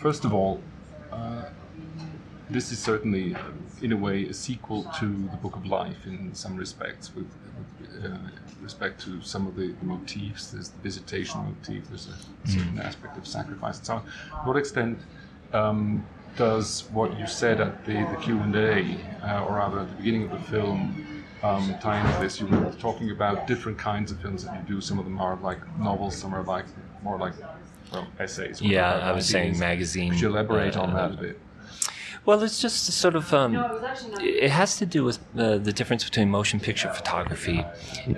first of all, uh, this is certainly, uh, in a way, a sequel to the Book of Life in some respects, with, with uh, respect to some of the motifs. There's the visitation motif. There's a certain aspect of sacrifice and so on. To what extent um, does what you said at the, the Q and A, uh, or rather at the beginning of the film, um, tie into this? You were talking about different kinds of films that you do. Some of them are like novels. Some are like more like well, essays. Yeah, I was saying ideas. magazine. Could you elaborate on uh, that a bit? Well, it's just sort of. Um, it has to do with uh, the difference between motion picture photography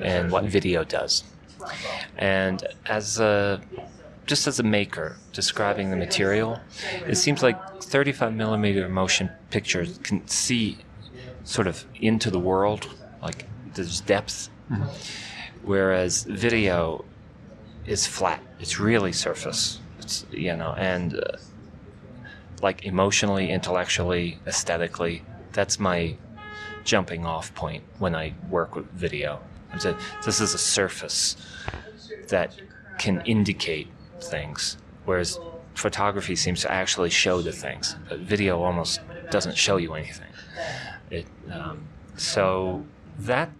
and what video does. And as a, just as a maker describing the material, it seems like 35 millimeter motion pictures can see sort of into the world, like there's depth, whereas video is flat. It's really surface. It's you know and. Uh, like emotionally, intellectually, aesthetically. That's my jumping off point when I work with video. Saying This is a surface that can indicate things, whereas photography seems to actually show the things. But video almost doesn't show you anything. It, um, so that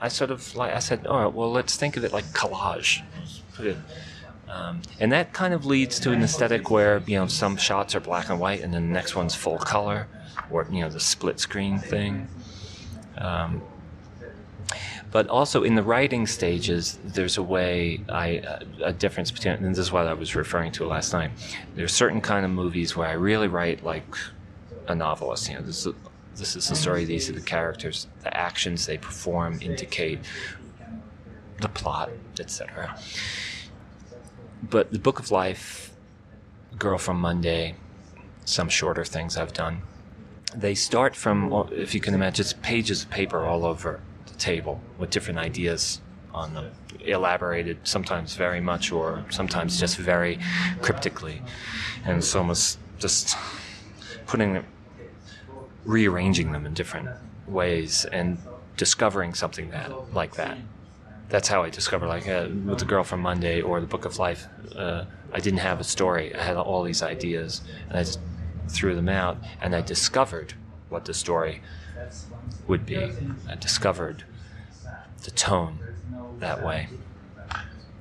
I sort of like I said, all right, well, let's think of it like collage. Um, and that kind of leads to an aesthetic where you know some shots are black and white, and then the next one's full color, or you know the split screen thing. Um, but also in the writing stages, there's a way I a difference between, and this is what I was referring to last night. There's certain kind of movies where I really write like a novelist. You know, this is this is the story. These are the characters. The actions they perform indicate the plot, etc but the Book of Life, Girl from Monday, some shorter things I've done, they start from, if you can imagine, it's pages of paper all over the table with different ideas on them, elaborated sometimes very much or sometimes just very cryptically. And it's almost just putting, rearranging them in different ways and discovering something that like that that's how I discovered, like uh, with the girl from Monday or the Book of Life. Uh, I didn't have a story. I had all these ideas, and I just threw them out, and I discovered what the story would be. I discovered the tone that way.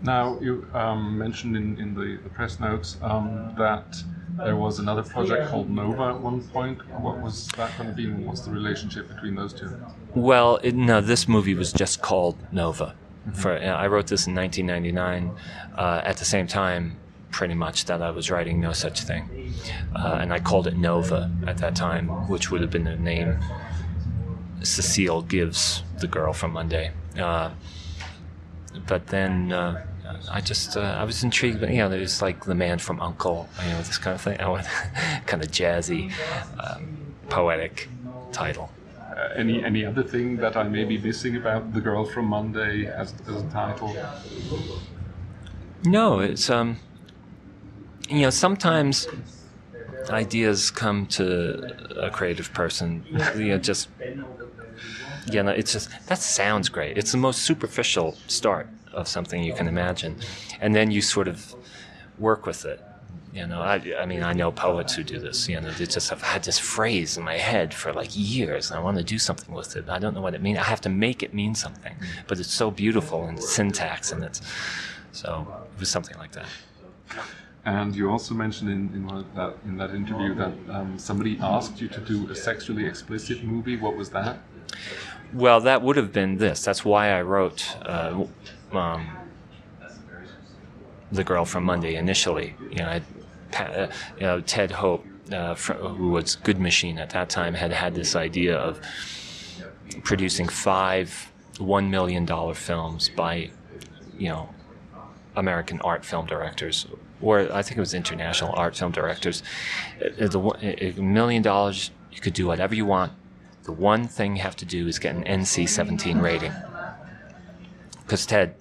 Now, you um, mentioned in, in the, the press notes um, that there was another project called Nova at one point. What was that going to be? and What's the relationship between those two? Well, it, no, this movie was just called Nova. For I wrote this in 1999. Uh, at the same time, pretty much that I was writing No Such Thing, uh, and I called it Nova at that time, which would have been the name Cecile gives the girl from Monday. Uh, but then uh, I just uh, I was intrigued. but You know, there's like the man from Uncle. You know, this kind of thing. I want kind of jazzy, um, poetic title. Uh, any any other thing that I may be missing about the girl from Monday as, as a title? No, it's um, you know, sometimes ideas come to a creative person, you know, just you know, it's just that sounds great. It's the most superficial start of something you can imagine, and then you sort of work with it. You know, I, I mean, I know poets who do this. You know, they just have had this phrase in my head for like years, and I want to do something with it. I don't know what it means. I have to make it mean something, but it's so beautiful in syntax, and it's so it was something like that. And you also mentioned in, in, one that, in that interview that um, somebody asked you to do a sexually explicit movie. What was that? Well, that would have been this. That's why I wrote uh, um, the girl from Monday initially. You know, I, uh, you know Ted Hope, uh, who was Good Machine at that time, had had this idea of producing five one million dollar films by, you know, American art film directors, or I think it was international art film directors. Uh, the A million dollars, you could do whatever you want. The one thing you have to do is get an NC-17 rating. Because Ted,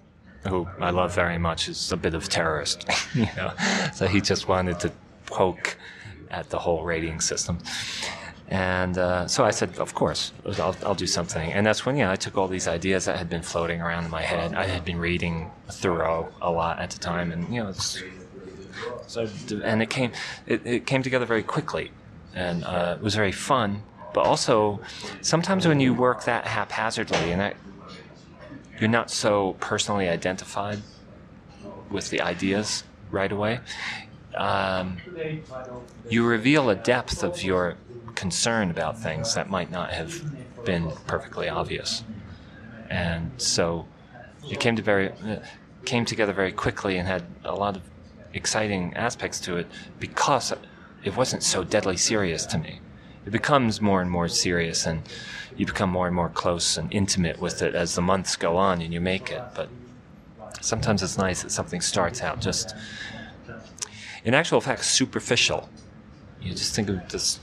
who I love very much, is a bit of a terrorist, you know. So he just wanted to poke at the whole rating system. And uh, so I said, of course, I'll, I'll do something. And that's when, yeah, I took all these ideas that had been floating around in my head. I had been reading Thoreau a lot at the time, and you know, So, and it came, it, it came together very quickly, and uh, it was very fun. But also, sometimes when you work that haphazardly and that you're not so personally identified with the ideas right away, um, you reveal a depth of your concern about things that might not have been perfectly obvious. And so it came to very came together very quickly and had a lot of exciting aspects to it because it wasn't so deadly serious to me. It becomes more and more serious and you become more and more close and intimate with it as the months go on and you make it. But sometimes it's nice that something starts out just, in actual fact, superficial. You just think of this,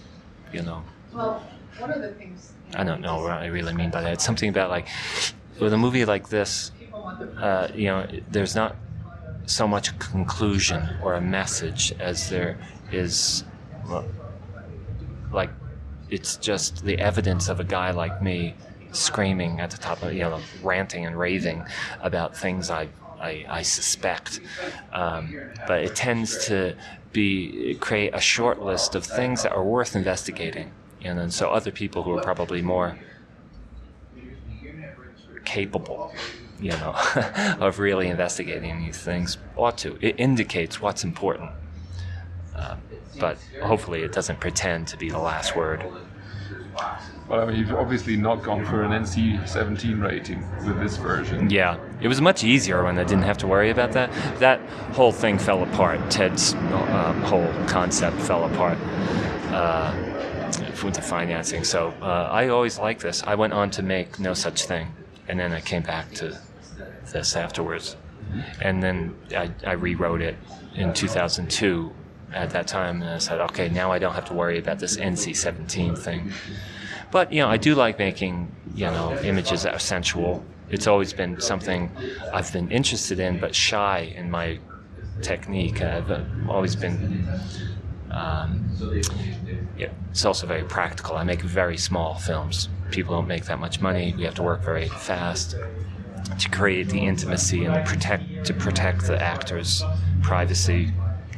you know. Well, one of the things. I don't know what I really mean by that. It's something about like, with a movie like this, uh, you know, there's not so much a conclusion or a message as there is, well, like, it's just the evidence of a guy like me screaming at the top of, you know, ranting and raving about things I, I, I suspect. Um, but it tends to be create a short list of things that are worth investigating. And then so other people who are probably more capable you know, of really investigating these things ought to. It indicates what's important. But hopefully it doesn't pretend to be the last word. Well, I mean, you've obviously not gone for an NC-17 rating with this version. Yeah, it was much easier when I didn't have to worry about that. That whole thing fell apart. Ted's uh, whole concept fell apart uh, with the financing. So uh, I always liked this. I went on to make No Such Thing, and then I came back to this afterwards. And then I, I rewrote it in 2002 at that time, and I said, okay, now I don't have to worry about this NC-17 thing. But you know, I do like making you know images that are sensual. It's always been something I've been interested in, but shy in my technique. I've always been. Um, it's also very practical. I make very small films. People don't make that much money. We have to work very fast to create the intimacy and protect to protect the actors' privacy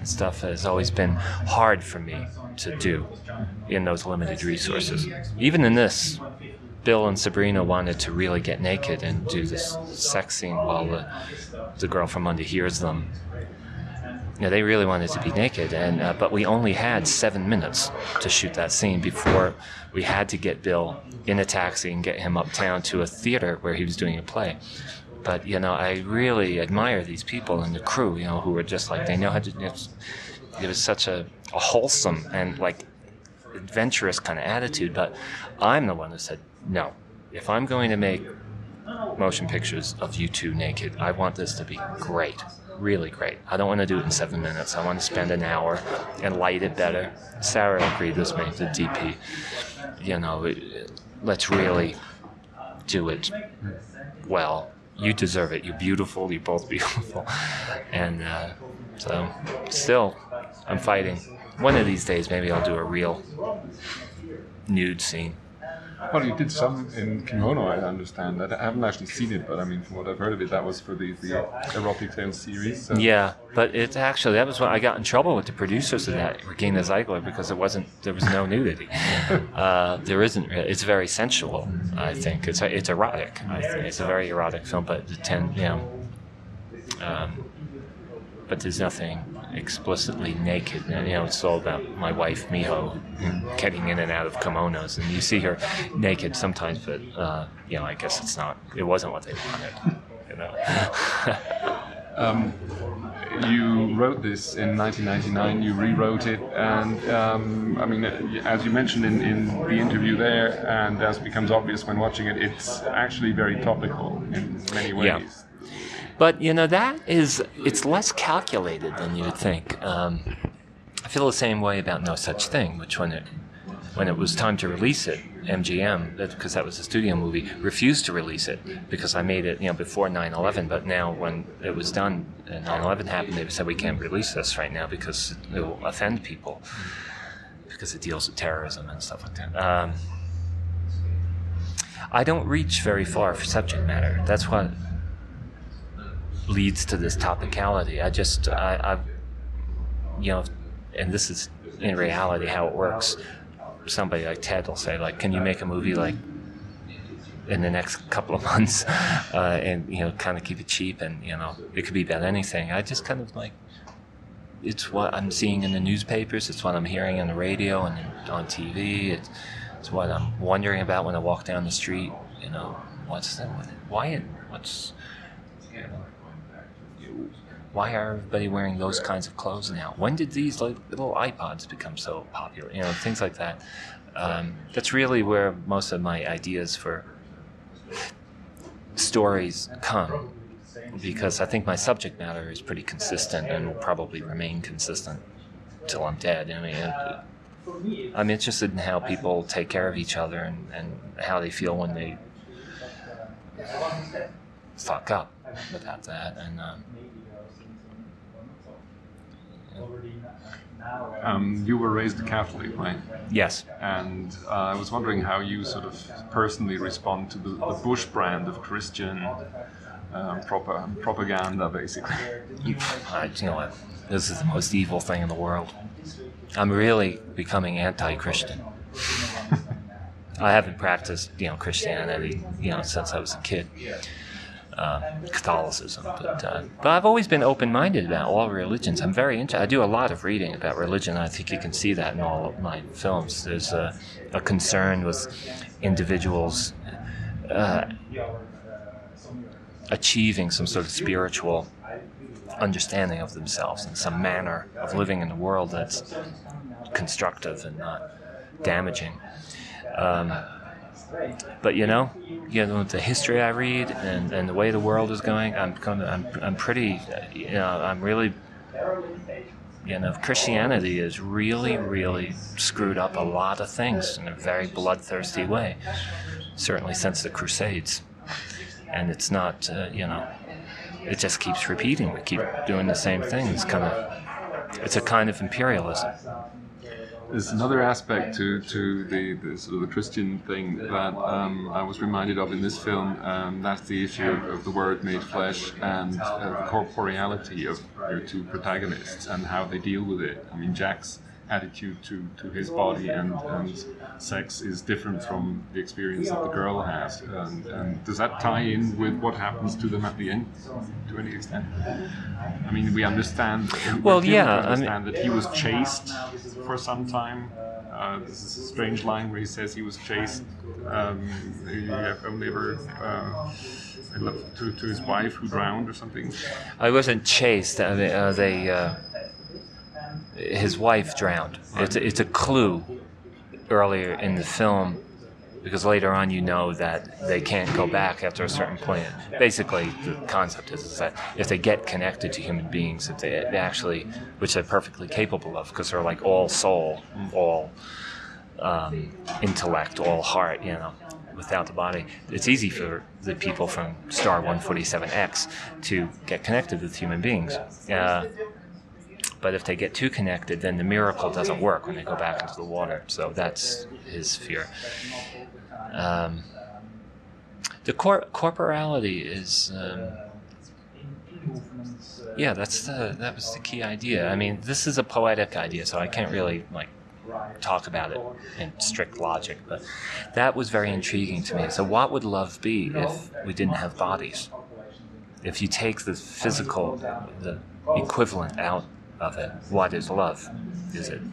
stuff has always been hard for me to do in those limited resources. Even in this, Bill and Sabrina wanted to really get naked and do this sex scene while the, the girl from Monday hears them. You know, they really wanted to be naked, and uh, but we only had seven minutes to shoot that scene before we had to get Bill in a taxi and get him uptown to a theater where he was doing a play. But you know, I really admire these people and the crew. You know, who are just like they know how to. it was such a, a wholesome and like adventurous kind of attitude. But I'm the one who said no. If I'm going to make motion pictures of you two naked, I want this to be great really great. I don't want to do it in seven minutes. I want to spend an hour and light it better. Sarah agreed with me, the DP. You know, let's really do it well. You deserve it. You're beautiful. You're both beautiful. And uh, so, still, I'm fighting. One of these days, maybe I'll do a real nude scene. Well, you did some in Kimono, I understand. I haven't actually seen it, but I mean, from what I've heard of it, that was for the, the Erotic Tales series. So. Yeah, but it's actually, that was when I got in trouble with the producers of that, Regina Ziegler, because it wasn't, there was no nudity. uh, there isn't, it's very sensual, I think. It's, it's erotic, I think. It's a very erotic film, but the ten, you know, um, but there's nothing explicitly naked. And, you know, it's all about my wife Miho getting in and out of kimonos, and you see her naked sometimes, but uh, you know, I guess it's not. It wasn't what they wanted. You know. um, you wrote this in 1999. You rewrote it, and um, I mean, as you mentioned in, in the interview there, and as becomes obvious when watching it, it's actually very topical in many ways. Yeah. But you know that is it's less calculated than you would think. Um, I feel the same way about No Such Thing, which when it when it was time to release it, MGM, because that was a studio movie, refused to release it because I made it, you know, before 9/11. But now, when it was done, and 9/11 happened, they said we can't release this right now because it will offend people because it deals with terrorism and stuff like that. Um, I don't reach very far for subject matter. That's what leads to this topicality. I just I, I you know, and this is in reality how it works. Somebody like Ted will say, like, "Can you make a movie like in the next couple of months?" Uh, and you know, kind of keep it cheap, and you know, it could be about anything. I just kind of like it's what I'm seeing in the newspapers. It's what I'm hearing on the radio and on TV. It's, it's what I'm wondering about when I walk down the street. You know, what's the, why? And what's why are everybody wearing those kinds of clothes now? When did these like, little iPods become so popular? You know, things like that. Um, that's really where most of my ideas for stories come because I think my subject matter is pretty consistent and will probably remain consistent till I'm dead. I mean, I'm interested in how people take care of each other and, and how they feel when they fuck up without that. And um, Um, you were raised Catholic, right? yes, And uh, I was wondering how you sort of personally respond to the, the Bush brand of Christian uh, proper, propaganda, basically. you, I, you know what? This is the most evil thing in the world. I'm really becoming anti-Christian. I haven't practiced, you know, Christianity, you know, since I was a kid. Uh, Catholicism, but uh, but I've always been open-minded about all religions. I'm very into. I do a lot of reading about religion. I think you can see that in all of my films. There's a, a concern with individuals uh, achieving some sort of spiritual understanding of themselves and some manner of living in the world that's constructive and not damaging. Um, but you know, you know the history I read and, and the way the world is going, I'm of, I'm, I'm pretty, you know, I'm really, you know, Christianity has really, really screwed up a lot of things in a very bloodthirsty way. Certainly since the Crusades, and it's not, uh, you know, it just keeps repeating. We keep doing the same thing. It's kind of, it's a kind of imperialism. There's another aspect to, to the, the sort of the Christian thing that um, I was reminded of in this film. Um, that's the issue of, of the Word made flesh and uh, the corporeality of your two protagonists and how they deal with it. I mean, Jack's attitude to, to his body and, and sex is different from the experience that the girl has. And, and does that tie in with what happens to them at the end to any extent? I mean, we understand. Well, we yeah, I mean- understand that he was chased for some time. Uh, this is a strange line where he says he was chased. Um, he only ever uh, to, to his wife who drowned or something. I wasn't chased. I mean, uh, they, uh, his wife drowned. It's a, it's a clue earlier in the film because later on you know that they can't go back after a certain point. Basically, the concept is, is that if they get connected to human beings, if they, they actually, which they're perfectly capable of, because they're like all soul, all um, intellect, all heart, you know, without the body. It's easy for the people from Star 147X to get connected with human beings. Uh, but if they get too connected, then the miracle doesn't work when they go back into the water. So that's his fear. Um, the cor- corporality is. Um, yeah, that's the that was the key idea. I mean, this is a poetic idea, so I can't really like talk about it in strict logic, but that was very intriguing to me. So, what would love be if we didn't have bodies? If you take the physical, the equivalent out of it, what is love? Is it?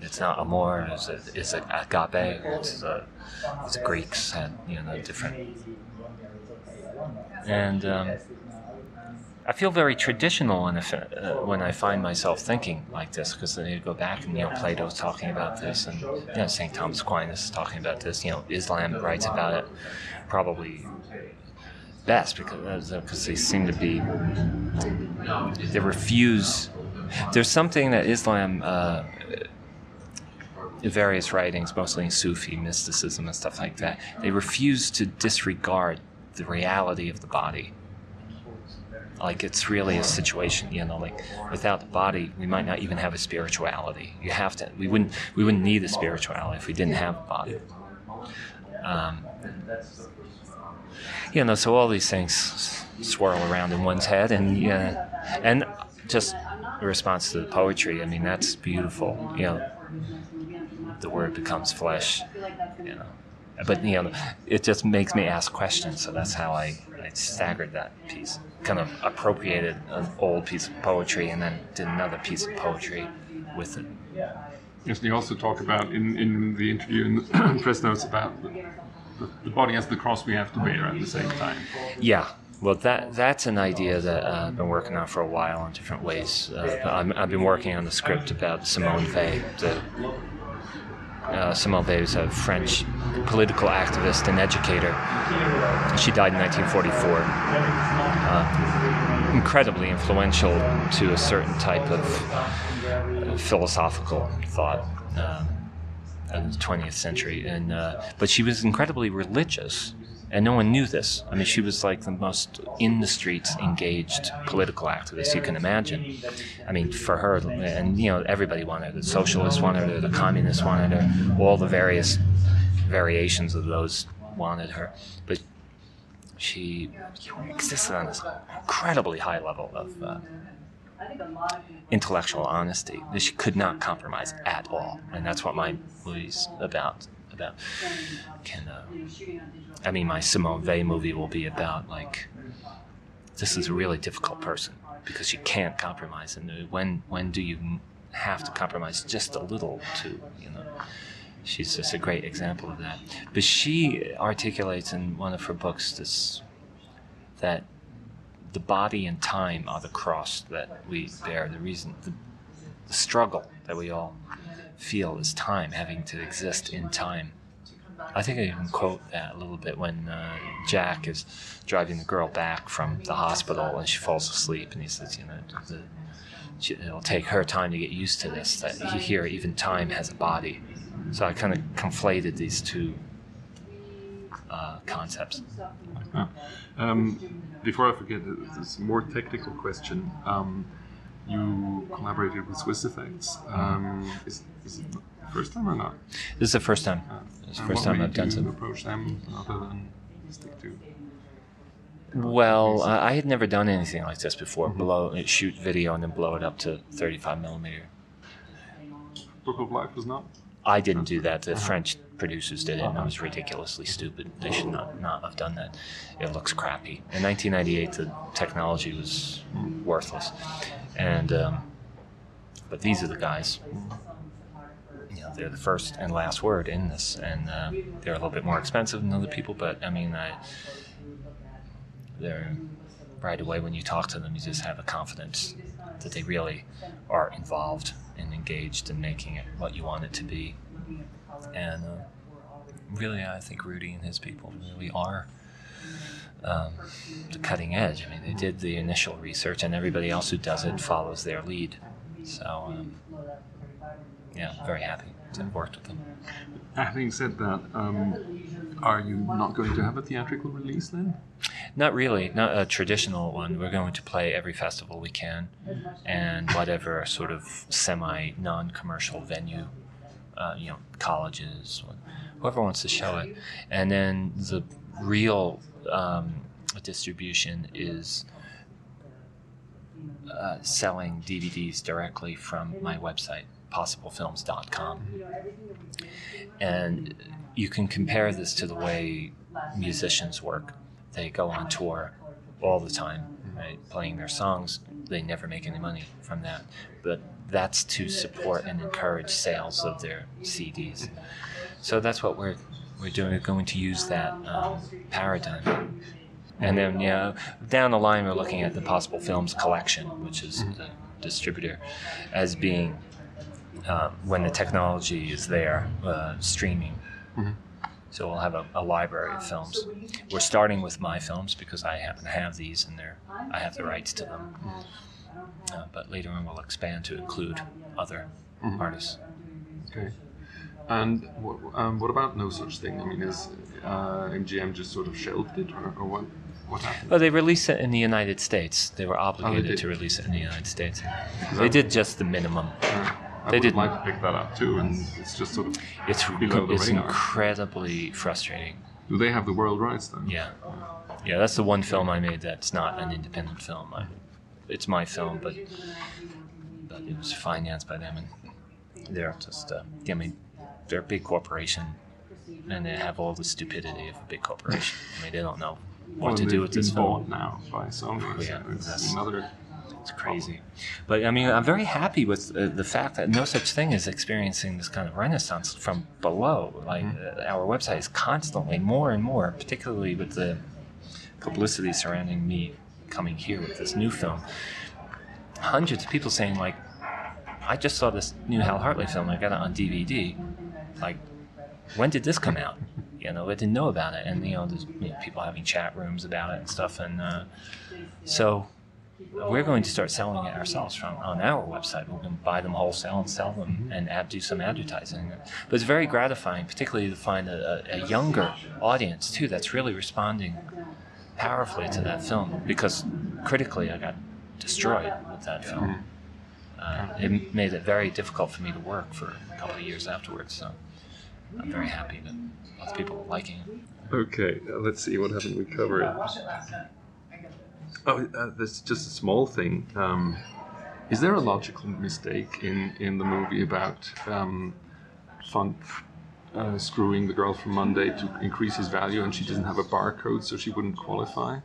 It's not amor. Is it? Is it agape? It's uh, it's Greeks and you know different. And um, I feel very traditional uh, when I find myself thinking like this, because then you go back and you know Plato's talking about this, and you know Saint Thomas Aquinas is talking about this. You know Islam writes about it, probably best because because they seem to be they refuse. There's something that Islam. Uh, various writings, mostly in Sufi mysticism and stuff like that, they refuse to disregard the reality of the body like it's really a situation you know like without the body we might not even have a spirituality you have to we wouldn't we wouldn't need a spirituality if we didn't have a body um, you know so all these things swirl around in one's head and yeah and just response to the poetry, I mean, that's beautiful. You know, the word becomes flesh. You know, but you know, it just makes me ask questions. So that's how I, I staggered that piece. Kind of appropriated an old piece of poetry and then did another piece of poetry with it. Yes, and you also talk about in, in the interview in the press notes about the, the, body as the cross we have to bear at the same time. Yeah, well, that that's an idea that uh, I've been working on for a while in different ways. Uh, I'm, I've been working on the script about Simone Weil. The, uh, Simone Weil is a French political activist and educator. She died in 1944. Uh, incredibly influential to a certain type of uh, philosophical thought. Uh, in the 20th century, and uh, but she was incredibly religious, and no one knew this. I mean, she was like the most in the streets engaged political activist you can imagine. I mean, for her, and you know, everybody wanted her. The socialists wanted her, the communists wanted her, all the various variations of those wanted her, but she existed on this incredibly high level of. Uh, intellectual honesty that she could not compromise at all, and that's what my movie's about. About can uh, I mean my Simone Weil movie will be about like this is a really difficult person because she can't compromise, and when when do you have to compromise just a little to you know? She's just a great example of that. But she articulates in one of her books this that the body and time are the cross that we bear. The reason, the, the struggle that we all feel is time, having to exist in time. I think I even quote that a little bit when uh, Jack is driving the girl back from the hospital and she falls asleep, and he says, you know, the, she, it'll take her time to get used to this. That here, even time has a body. So I kind of conflated these two uh, concepts. Uh, um, before I forget, this more technical question. Um, you collaborated with Swiss Effects. Um, is, is, it the first time or not? This is the first time. Uh, it's the first time I've done something. approach them other than stick to? Well, uh, I had never done anything like this before. Mm-hmm. Blow, shoot video and then blow it up to 35 millimeter. Book of Life was not. I didn't do that. The French producers did it, and it was ridiculously stupid. They should not, not have done that. It looks crappy. In 1998, the technology was worthless, and um, but these are the guys. You know, they're the first and last word in this, and uh, they're a little bit more expensive than other people. But I mean, I, they're right away when you talk to them, you just have a confidence that they really are involved engaged in making it what you want it to be. And uh, really, I think Rudy and his people really are um, the cutting edge. I mean, they did the initial research, and everybody else who does it follows their lead. So, um, yeah, very happy to have worked with them. Having said that, um, are you not going to have a theatrical release then? Not really, not a traditional one. We're going to play every festival we can, and whatever sort of semi non-commercial venue, uh, you know, colleges, whoever wants to show it, and then the real um, distribution is uh, selling DVDs directly from my website, possiblefilms.com. And you can compare this to the way musicians work. They go on tour all the time, right, playing their songs. They never make any money from that. But that's to support and encourage sales of their CDs. So that's what we're we're doing. We're going to use that um, paradigm. And then, yeah, down the line, we're looking at the Possible Films collection, which is the distributor, as being uh, when the technology is there, uh, streaming. Mm-hmm. So we'll have a, a, library of films. We're starting with my films because I happen to have these and they're, I have the rights to them. Uh, but later on, we'll expand to include other mm-hmm. artists. Okay. And what, um, what about no such thing? I mean, is uh, MGM just sort of shelved it, or, or what? What happened? Well, they released it in the United States. They were obligated oh, they to release it in the United States. They did just the minimum. Uh, I they would like to pick that up too, and it's just sort of it's it's incredibly frustrating. Do they have the world rights then? Yeah, yeah. That's the one film I made that's not an independent film. I, it's my film, but but it was financed by them, and they're just, uh, I mean, they're a big corporation, and they have all the stupidity of a big corporation. I mean, they don't know what Well, to do with this film. now by Sony. Yeah, so that's- another. It's crazy. But I mean, I'm very happy with uh, the fact that no such thing is experiencing this kind of renaissance from below. Like, uh, our website is constantly more and more, particularly with the publicity surrounding me coming here with this new film. Hundreds of people saying, like, I just saw this new Hal Hartley film, I got it on DVD. Like, when did this come out? You know, I didn't know about it. And, you know, there's you know, people having chat rooms about it and stuff. And uh, so we're going to start selling it ourselves from on our website. We're going to buy them wholesale and sell them and ad, do some advertising. But it's very gratifying, particularly to find a, a, younger audience too that's really responding powerfully to that film because critically I got destroyed with that film. Uh, it made it very difficult for me to work for a couple of years afterwards. So I'm very happy that lots of people are liking it. Okay, let's see what haven't we covered. Oh, uh, this just a small thing. Um, is there a logical mistake in, in the movie about um, Font uh, screwing the girl from Monday to increase his value and she doesn't have a barcode so she wouldn't qualify?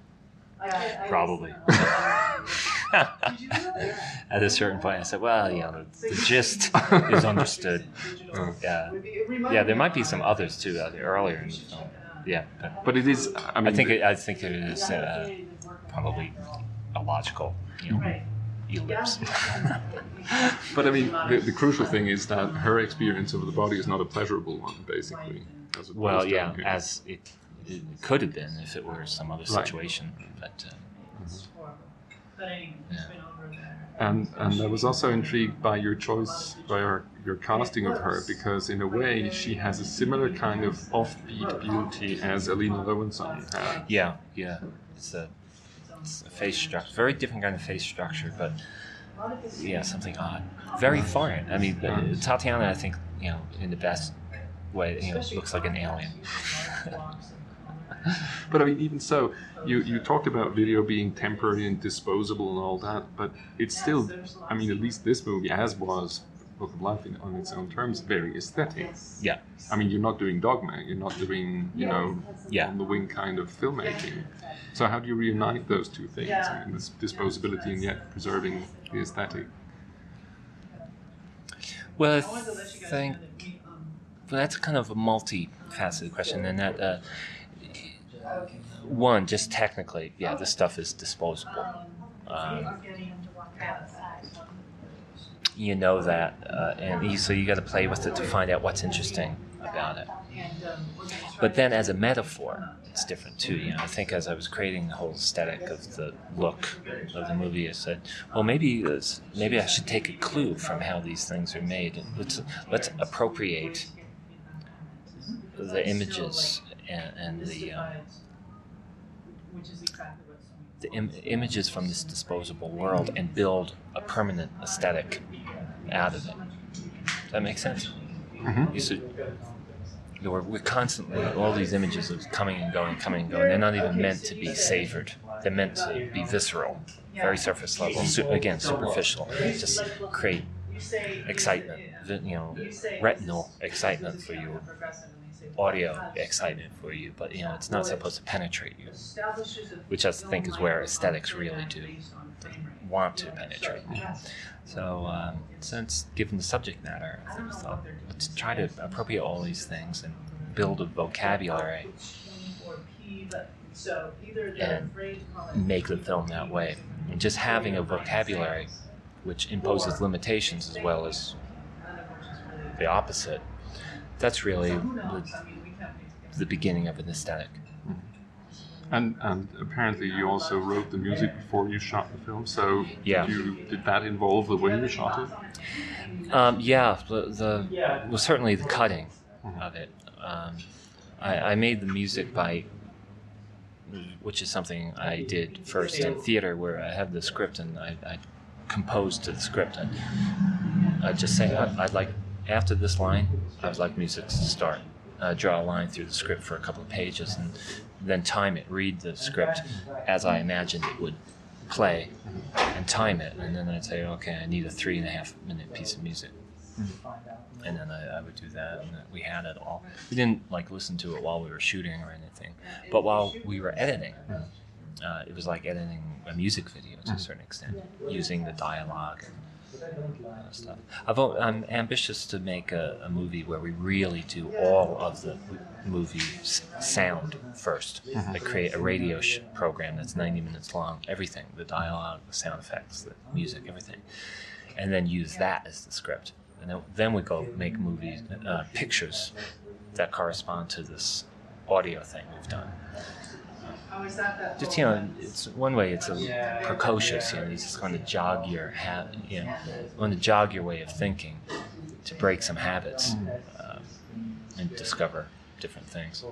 Probably. At a certain point, I said, "Well, you know, the, the gist is understood." Yeah, yeah. There might be some others too uh, earlier in the film. Yeah, but But it is, I mean, I think it, I think it is uh, probably a logical, you know, ellipse. but I mean, the, the crucial thing is that her experience of the body is not a pleasurable one, basically. as well, yeah, here. as it, it could have been if it were some other Right. situation, but. Uh, But anyway, it's been over there. And and I was also intrigued by your choice, by your, your casting of her, because in a way she has a similar kind of offbeat beauty as Elina Löwensohn had. Yeah, yeah. It's a face structure, very different kind of face structure, but yeah, something odd, very foreign. I mean, uh, Tatiana, I think you know, in the best way, you know, looks like an alien. But I mean, even so, you, you talked about video being temporary and disposable and all that, but it's still, I mean, at least this movie, as was Book of Life in, on its own terms, very aesthetic. Yeah, I mean, you're not doing dogma, you're not doing, you know, Yeah. on the wing kind of filmmaking. So how do you reunite those two things? I mean, this disposability and yet preserving the aesthetic. well, I I wanted to let you guys think know that we, um, well, that's kind of a multi-faceted question, and that uh, one, just technically, yeah, this stuff is disposable. Um, you know that, uh, and you, so you got to play with it to find out what's interesting about it. But then, as a metaphor, it's different too. You know, I think as I was creating the whole aesthetic of the look of the movie, I said, well, maybe it's, maybe I should take a clue from how these things are made, and let's let's appropriate the images and, and the um, the Im- images from this disposable world and build a permanent aesthetic out of it. Does that make sense? Mhm. You see, we're, we're constantly all these images of coming and going, coming and going. They're not even meant to be savored. They're meant to be visceral, very surface level. Su- again, superficial. Just create excitement, you know, retinal excitement for you, audio excitement for you. But you know, it's not supposed to penetrate you. Which I think is where aesthetics really do want to penetrate. So, um, since given the subject matter, I thought let's try to appropriate all these things and build a vocabulary and make the film that way. And just having a vocabulary which imposes limitations as well as the opposite, that's really the, the beginning of an aesthetic. And and apparently you also wrote the music before you shot the film. So Yeah. did, you, did that involve the way you shot it? Um, yeah, the, the well certainly the cutting of it. Um, I, I made the music by, which is something I did first in theater, where I have the script and I, I composed to the script, and I just say I'd like after this line, I'd like music to start. Uh, draw a line through the script for a couple of pages, and then time it, read the script as I imagined it would play and time it, and then I'd say, okay, I need a three and a half minute piece of music. And then I, I would do that, and we had it all. We didn't like listen to it while we were shooting or anything, but while we were editing, uh, it was like editing a music video to a certain extent, using the dialogue and stuff. I've, I'm ambitious to make a, a movie where we really do all of the movie sound 1st Like create a radio sh- program that's 90 minutes long, everything, the dialogue, the sound effects, the music, everything, and then use that as the script. And then, then we go make movies, uh, pictures that correspond to this audio thing we've done Oh, is that that? Just you know, it's one way it's a precocious. You know, you just want to jog your ha- you know, want to jog your way of thinking to break some habits um, and discover different things.